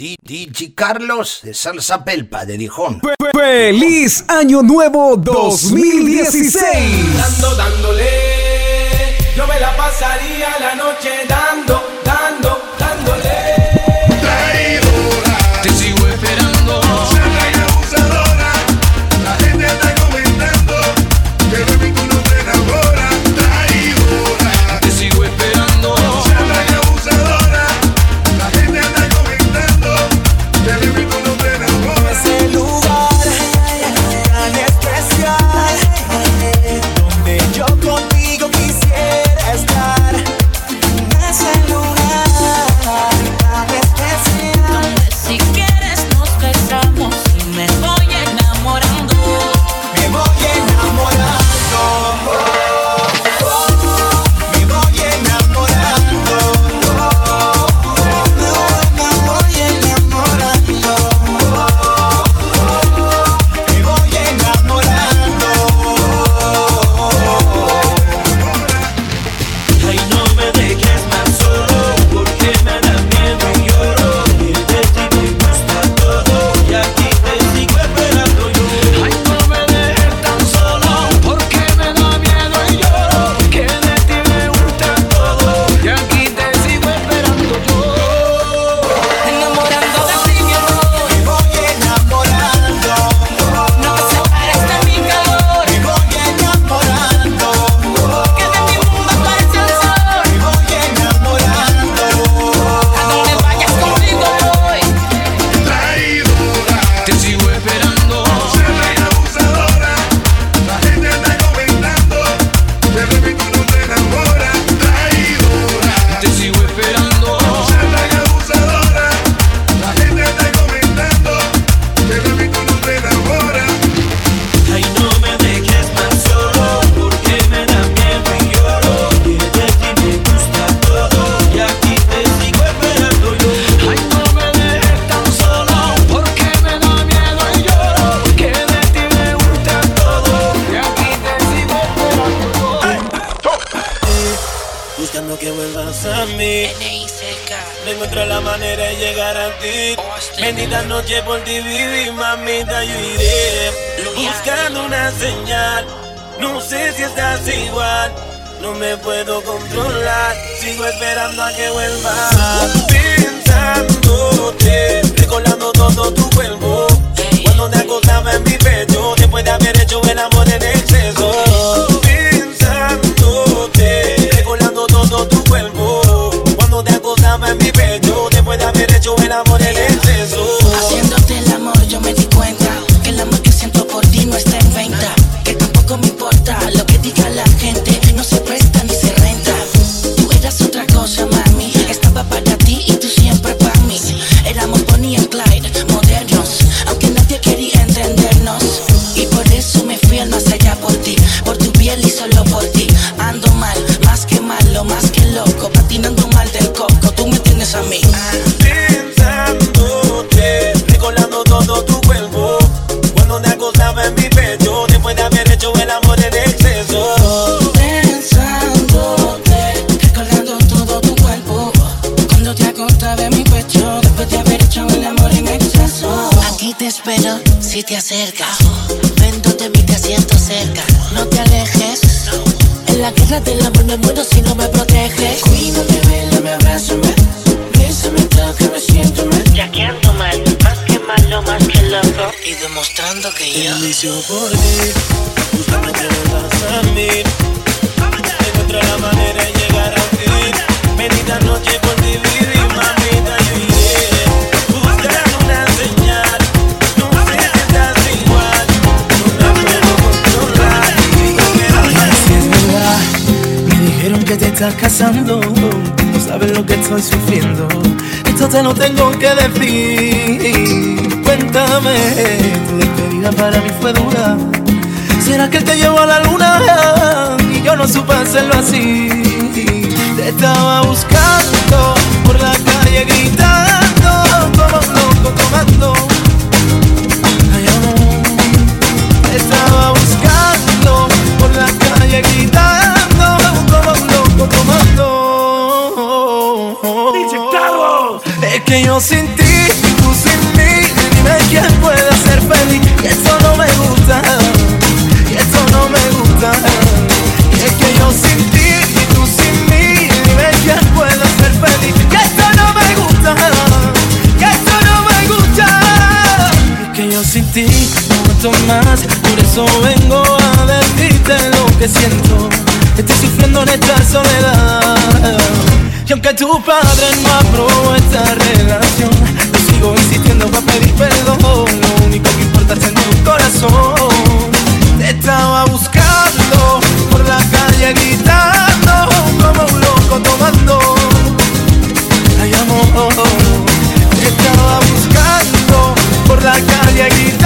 DJ Carlos de Salsa Pelpa de Dijon. ¡Feliz Año Nuevo 2016! Me la pasaría la noche cerca. Véndote mi te siento cerca. No te alejes. En la guerra del amor me muero si no me proteges. Cuídate, me abrázame. Bésame, tócame, siéntame. Ya que ando mal, más que malo, más que loco. Y demostrando que yo. no sabes lo que estoy sufriendo. Esto te lo tengo que decir. Cuéntame, tu despedida para mí fue dura. ¿Será que te llevo a la luna? Y yo no supe hacerlo así. Te estaba buscando por la calle gritando como un loco tomando. Te estaba buscando por la calle gritando tomando. Es que yo sin ti, tú sin mí, dime quién puede ser feliz. Y eso no me gusta, y eso no me gusta. Es que yo sin ti, y tú sin mí, dime quién puede ser feliz. Y eso no me gusta, y eso no me gusta. Es que yo sin ti, no aguanto más, por eso vengo a decirte lo que siento Sufriendo en esta soledad. Y aunque tu padre no aprobó esta relación, yo sigo insistiendo para pedir perdón. Lo único que importa es en tu corazón. Te estaba buscando por la calle gritando como un loco tomando. Ay, amor, te estaba buscando por la calle gritando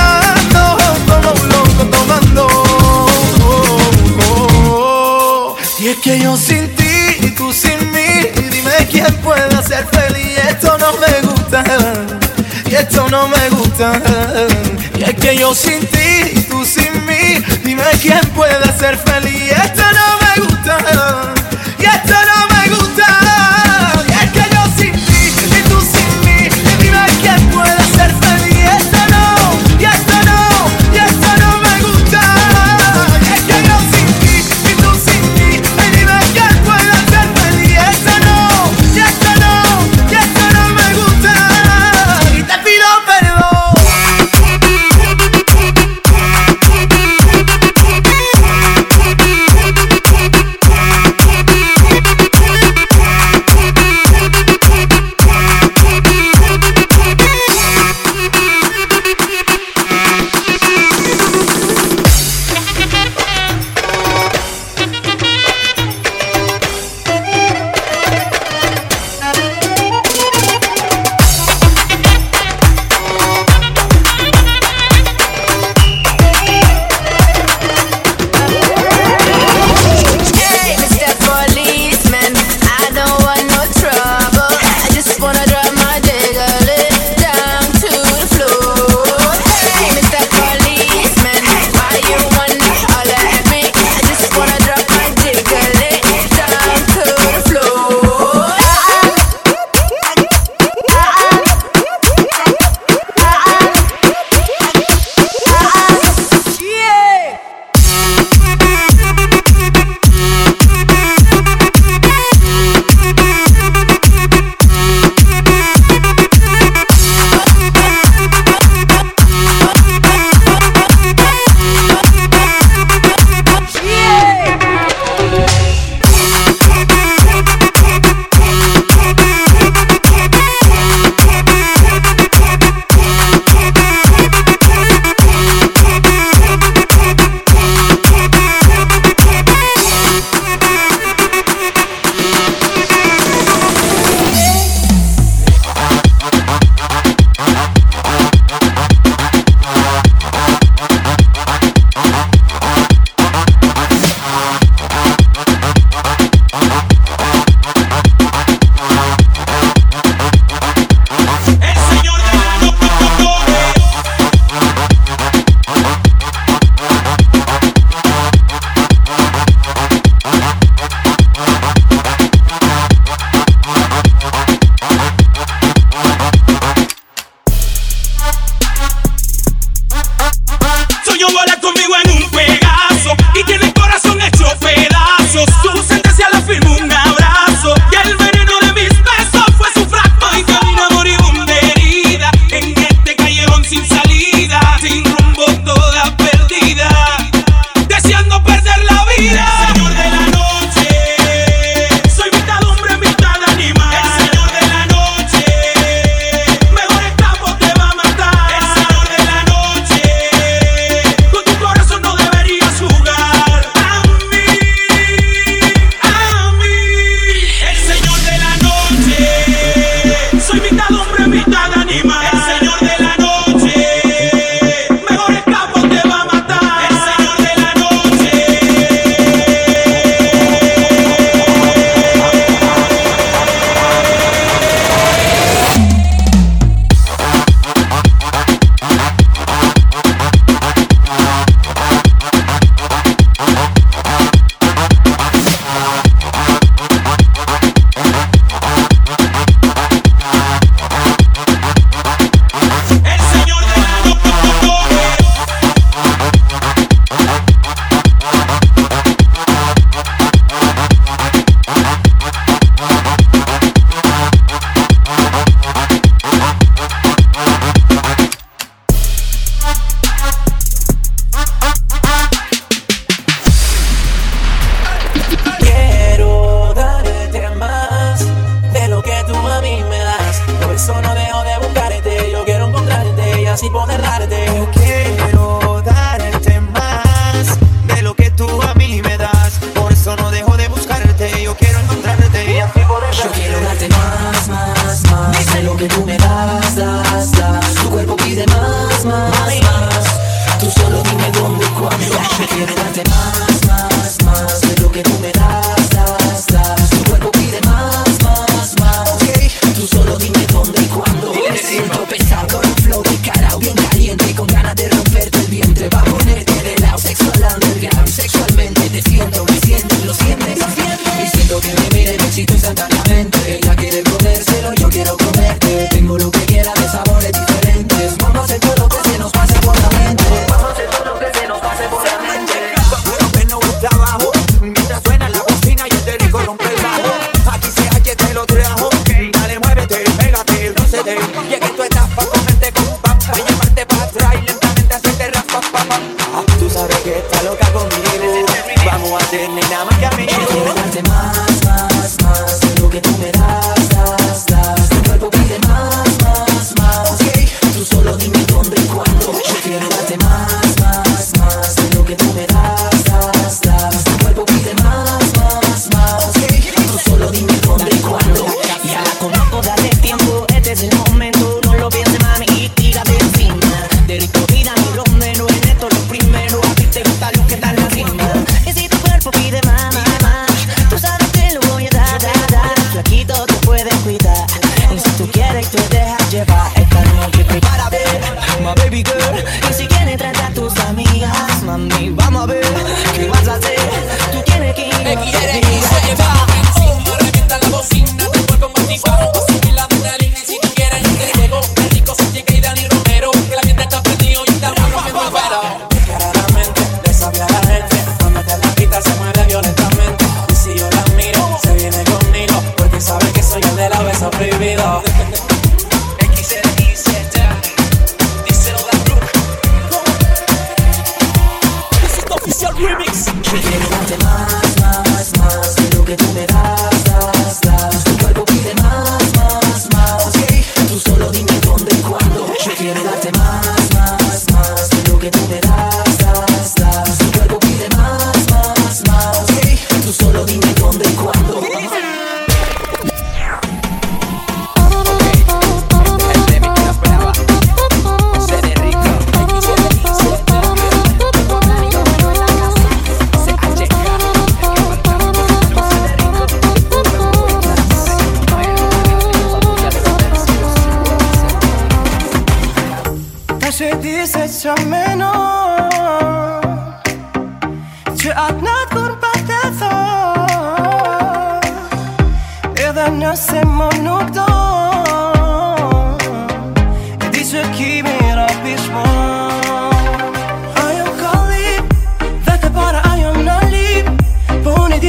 Y es que yo sin ti y tú sin mí, dime quién puede ser feliz. Esto no me gusta, y esto no me gusta. Y es que yo sin ti y tú sin mí, dime quién puede ser feliz. Esto no me gusta, y esto no me gusta.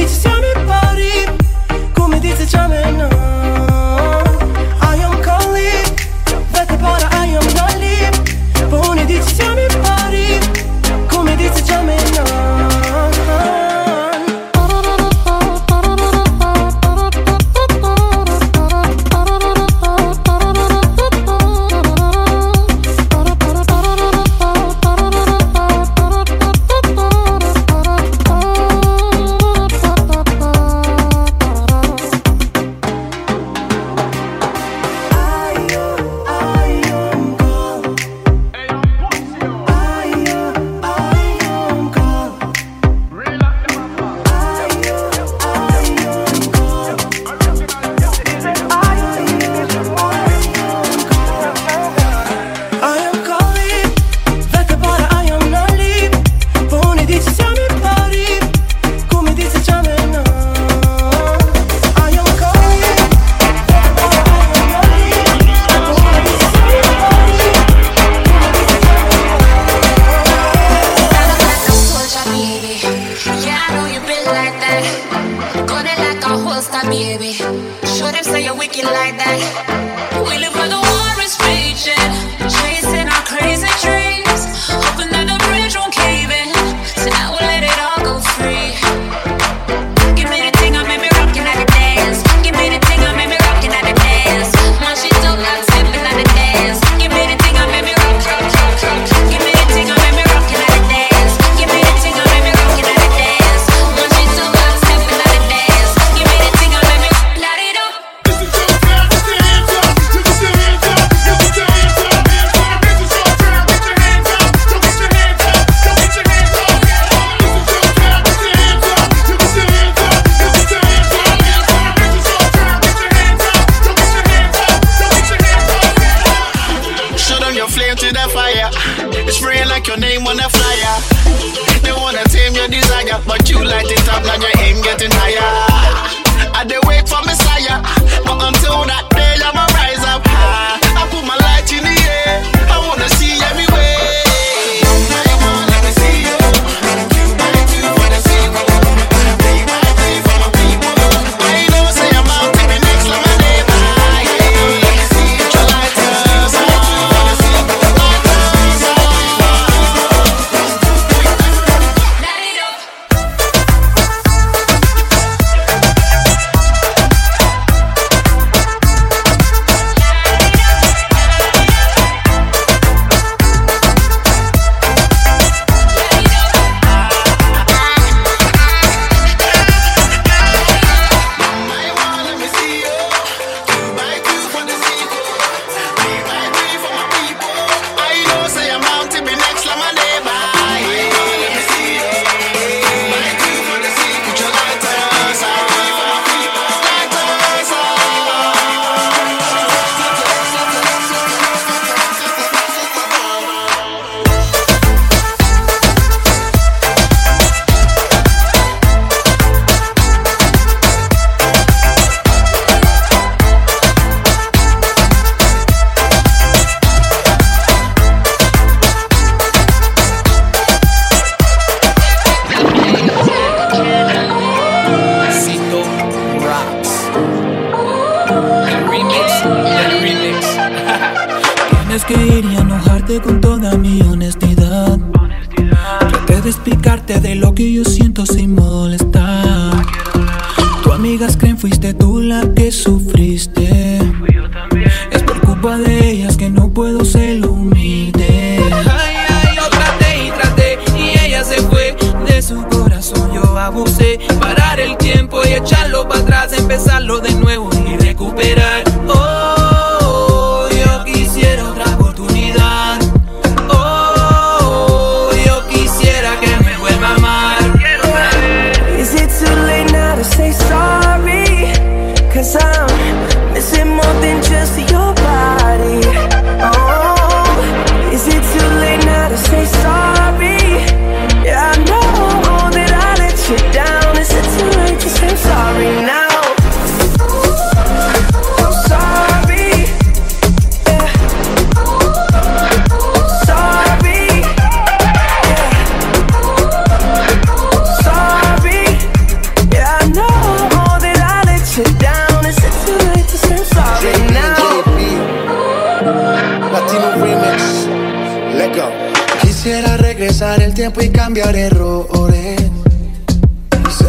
Just tell me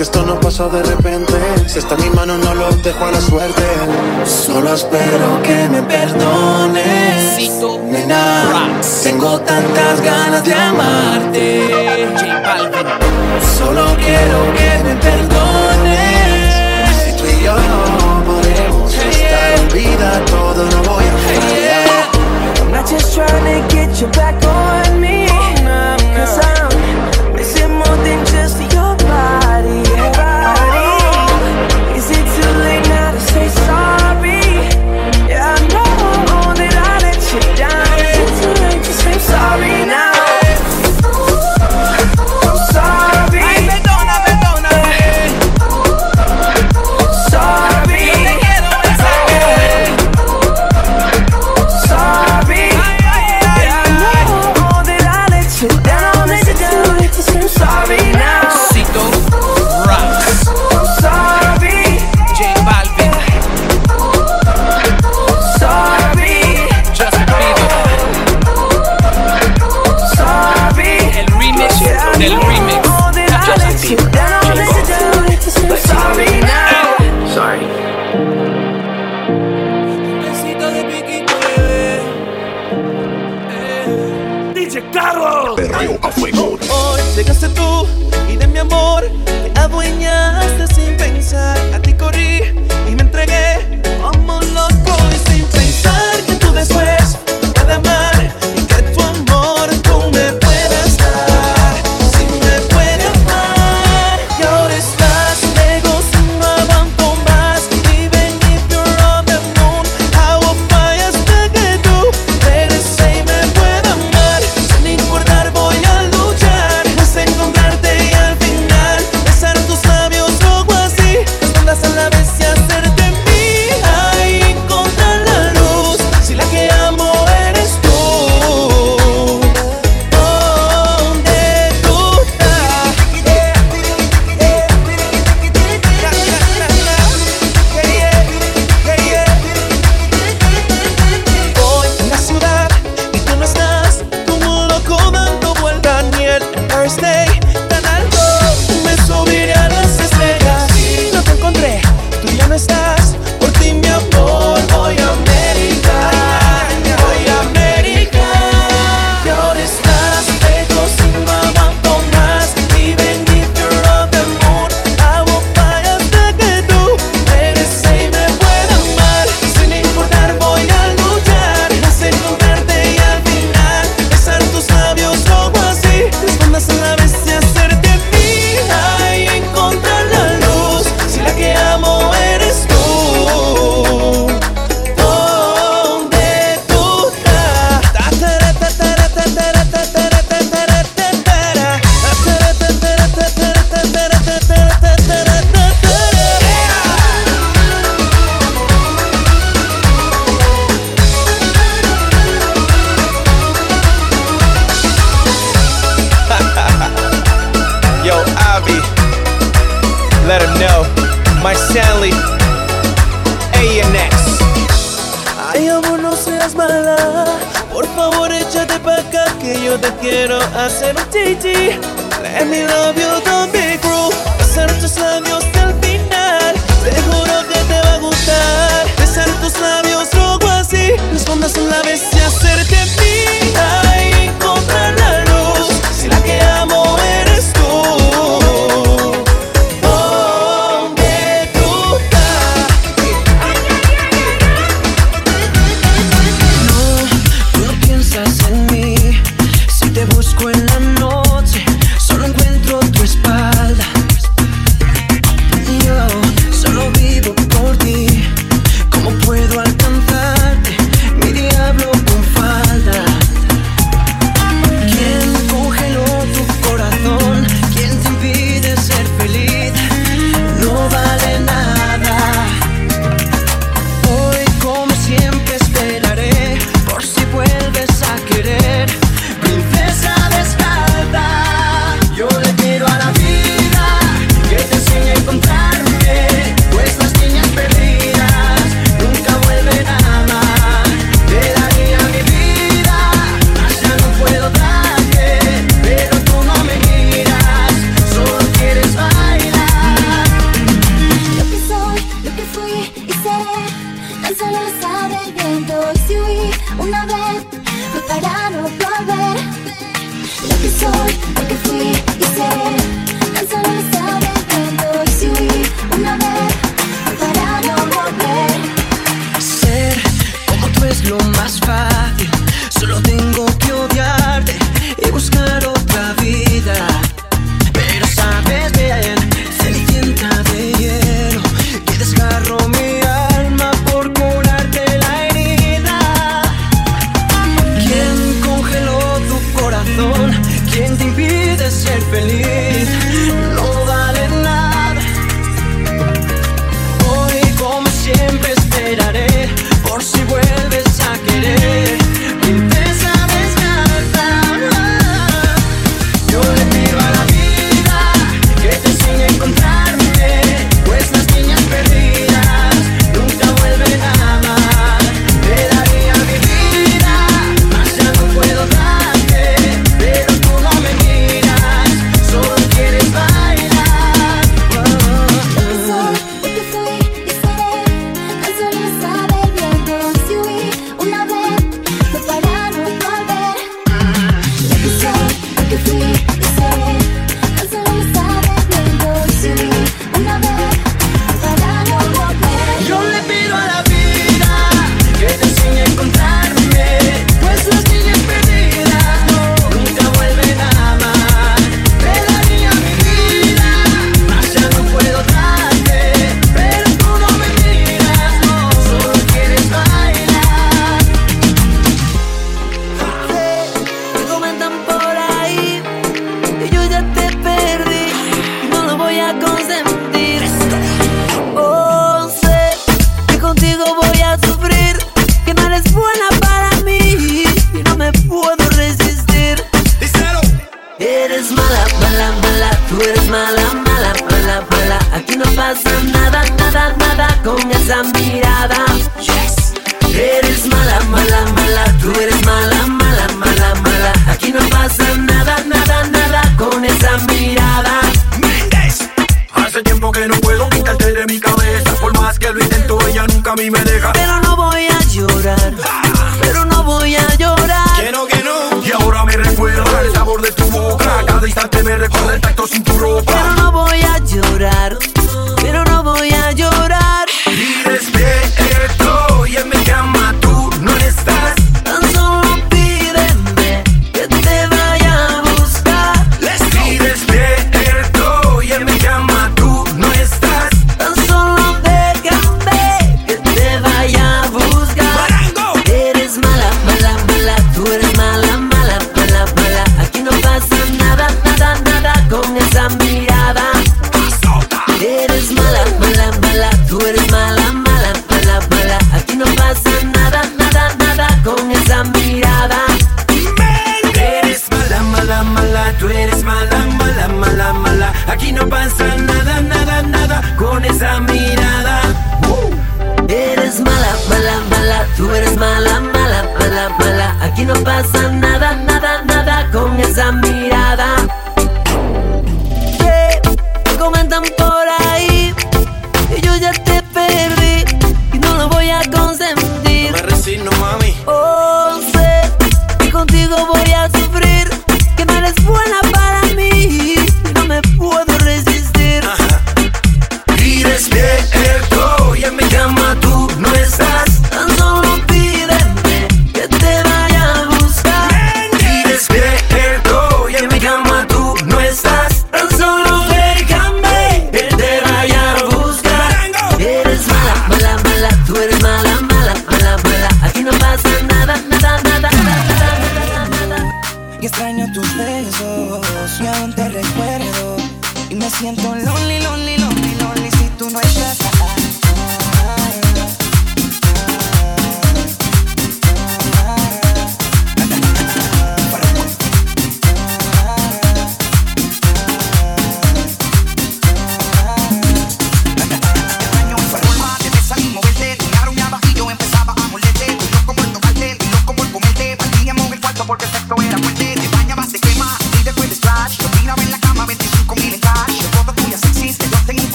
que esto no pasó de repente. Si está en mi mano, no lo dejo a la suerte. Solo espero que me perdones. Nena, tengo tantas ganas de amarte. Solo quiero que me perdones. Si tú y yo no podemos estar en vida, todo no voy a fallar.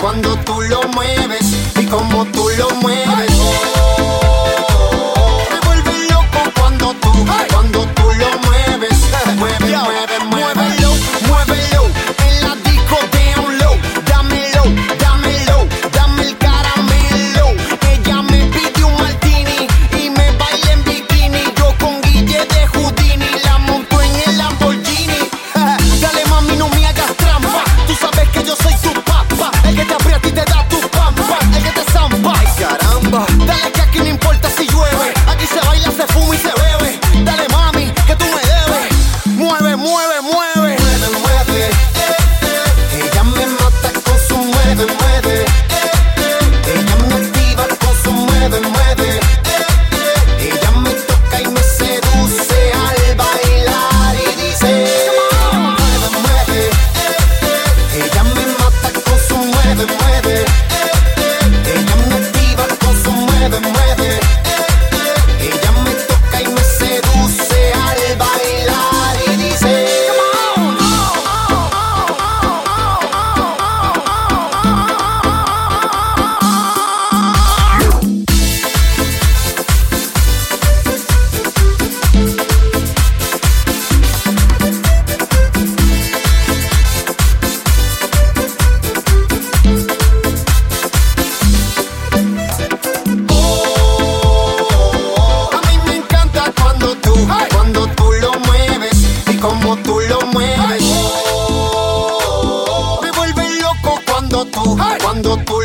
cuando tú lo mueves y como tú lo mueves. cuando tú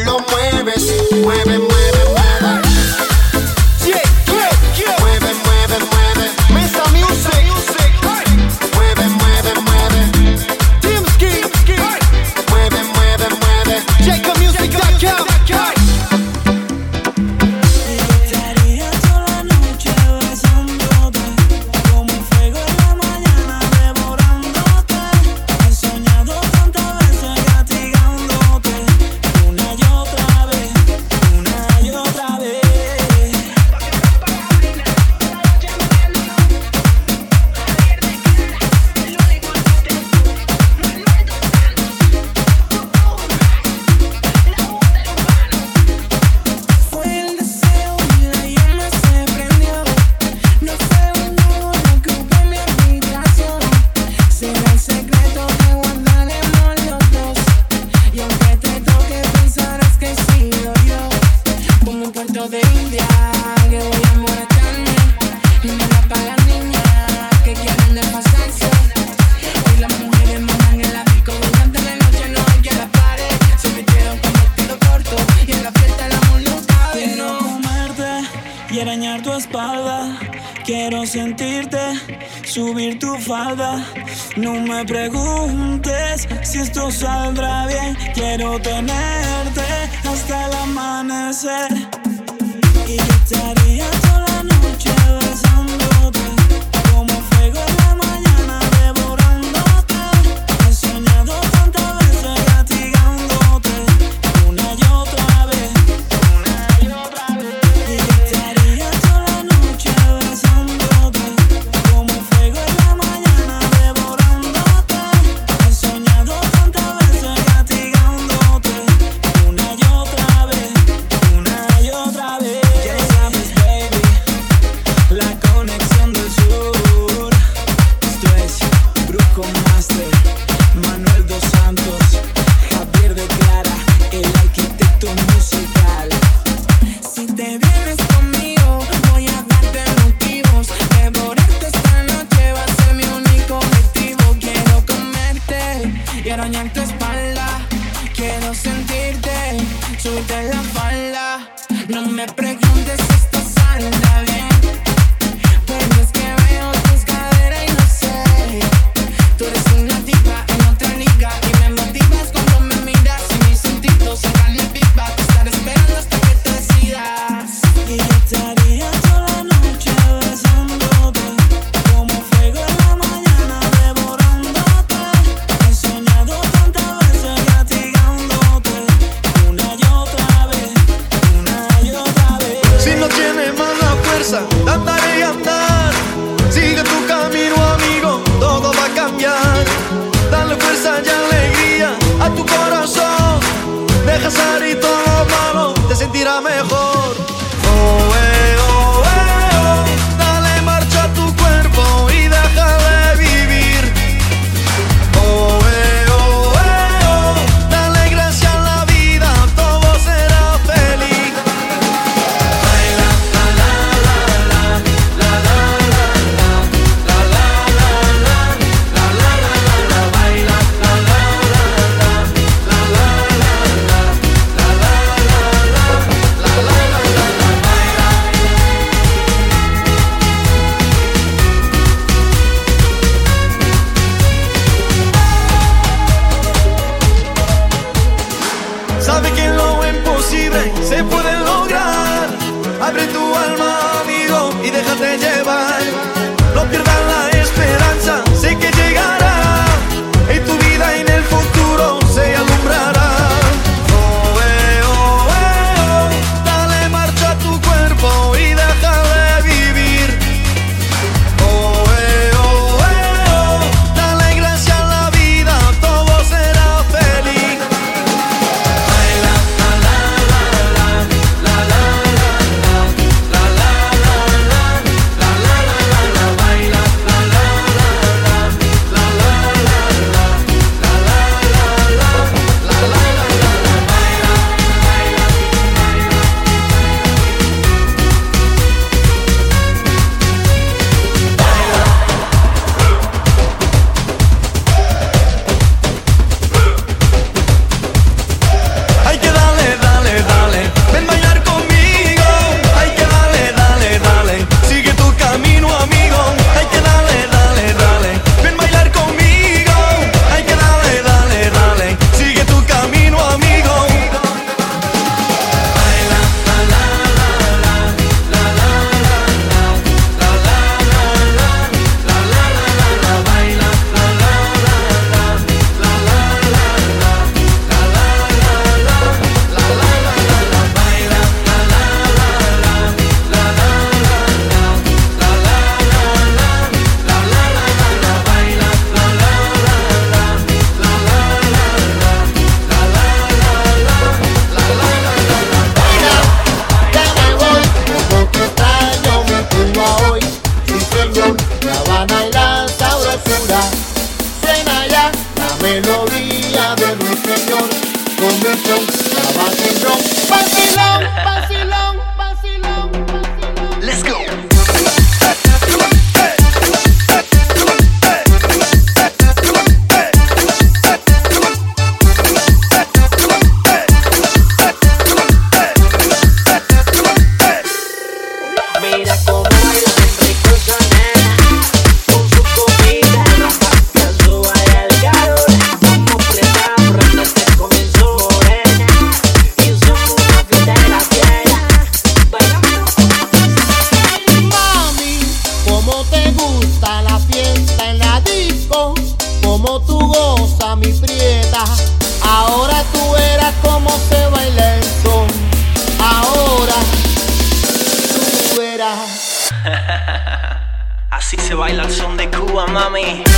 mommy.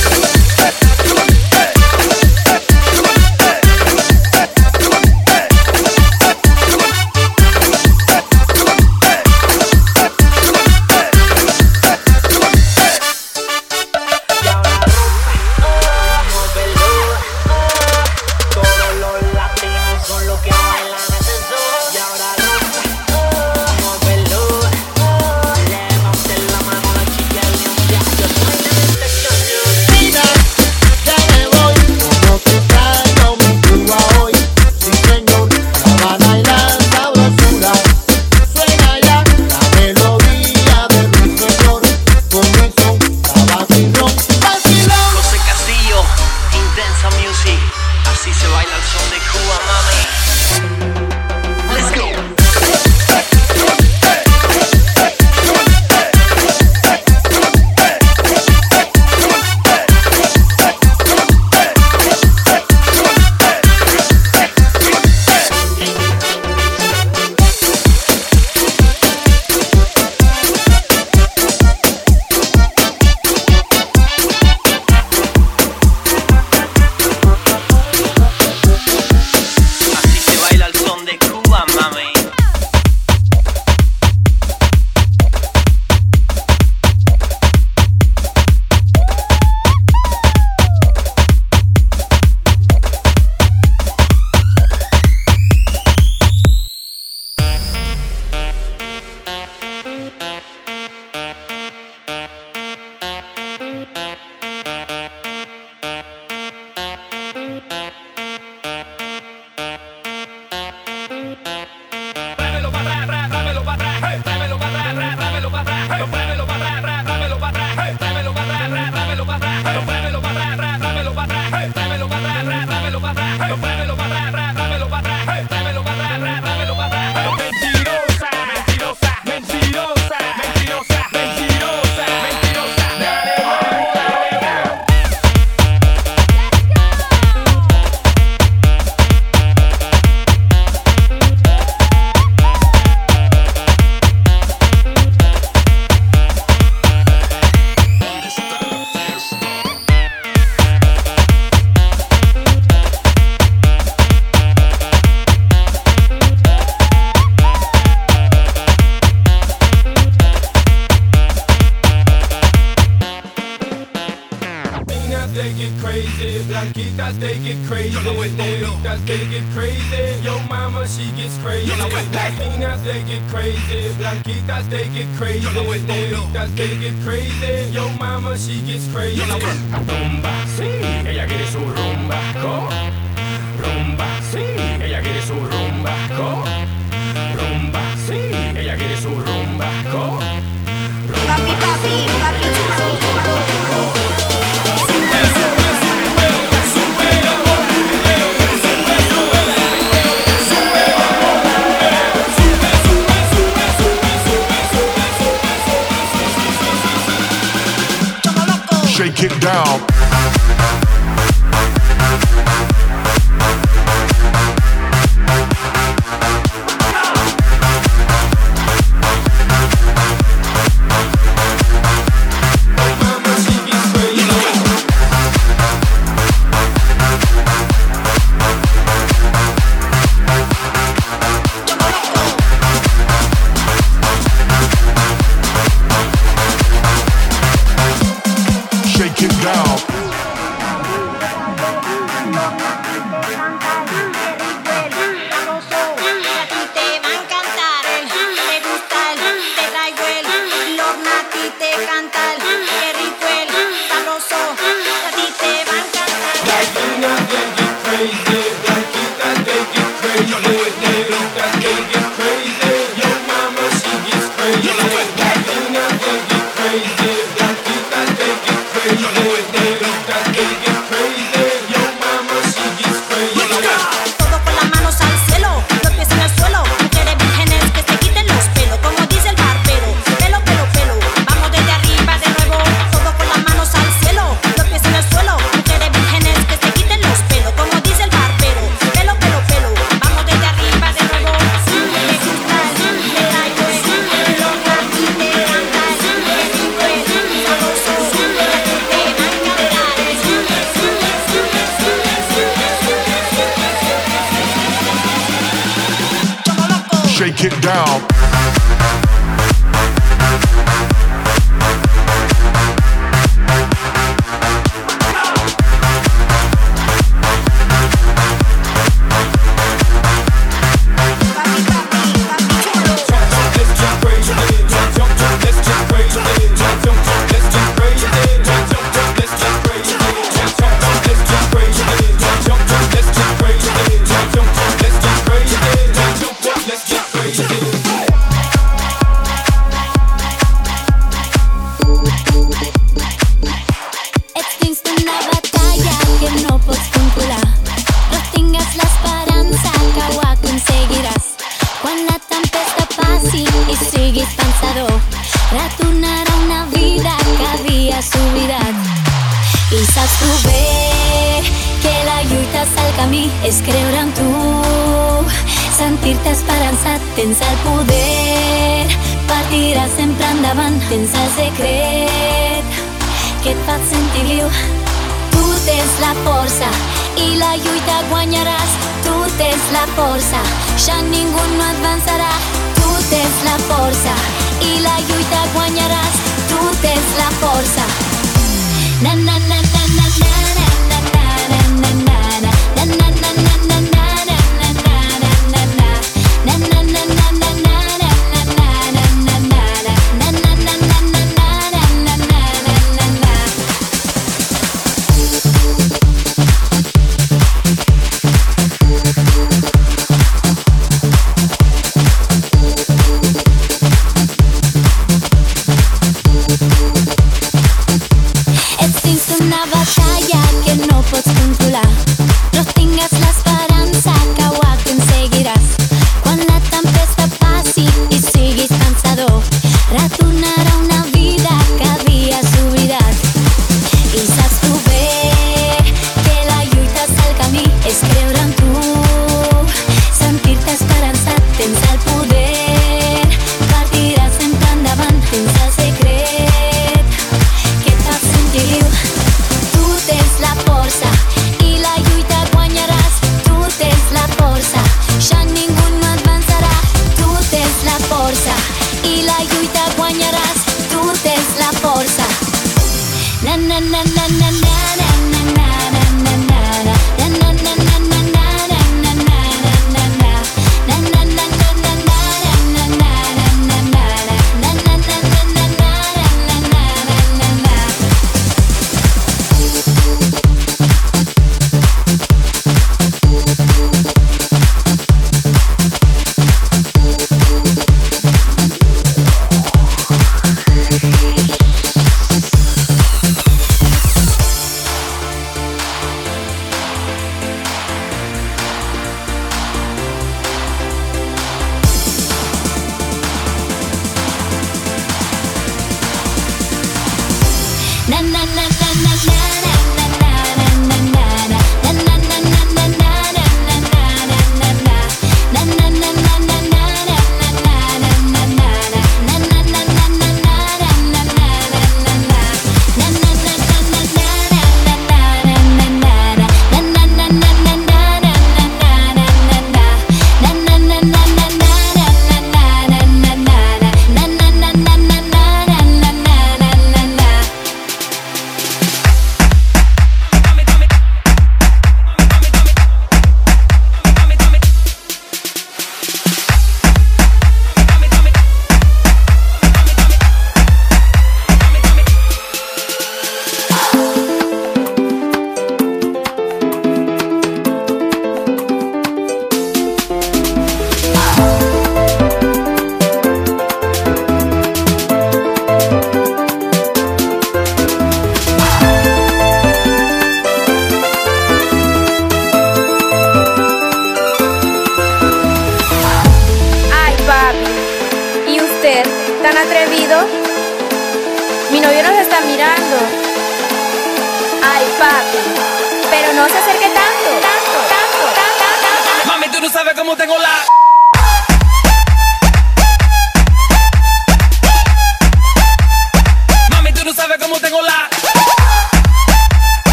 Shake it down.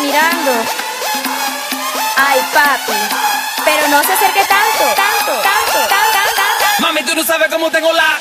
mirando. Ay, papi, pero no se acerque tanto, tanto, tanto, tanto, tanto. Mami, tú no sabes cómo tengo la.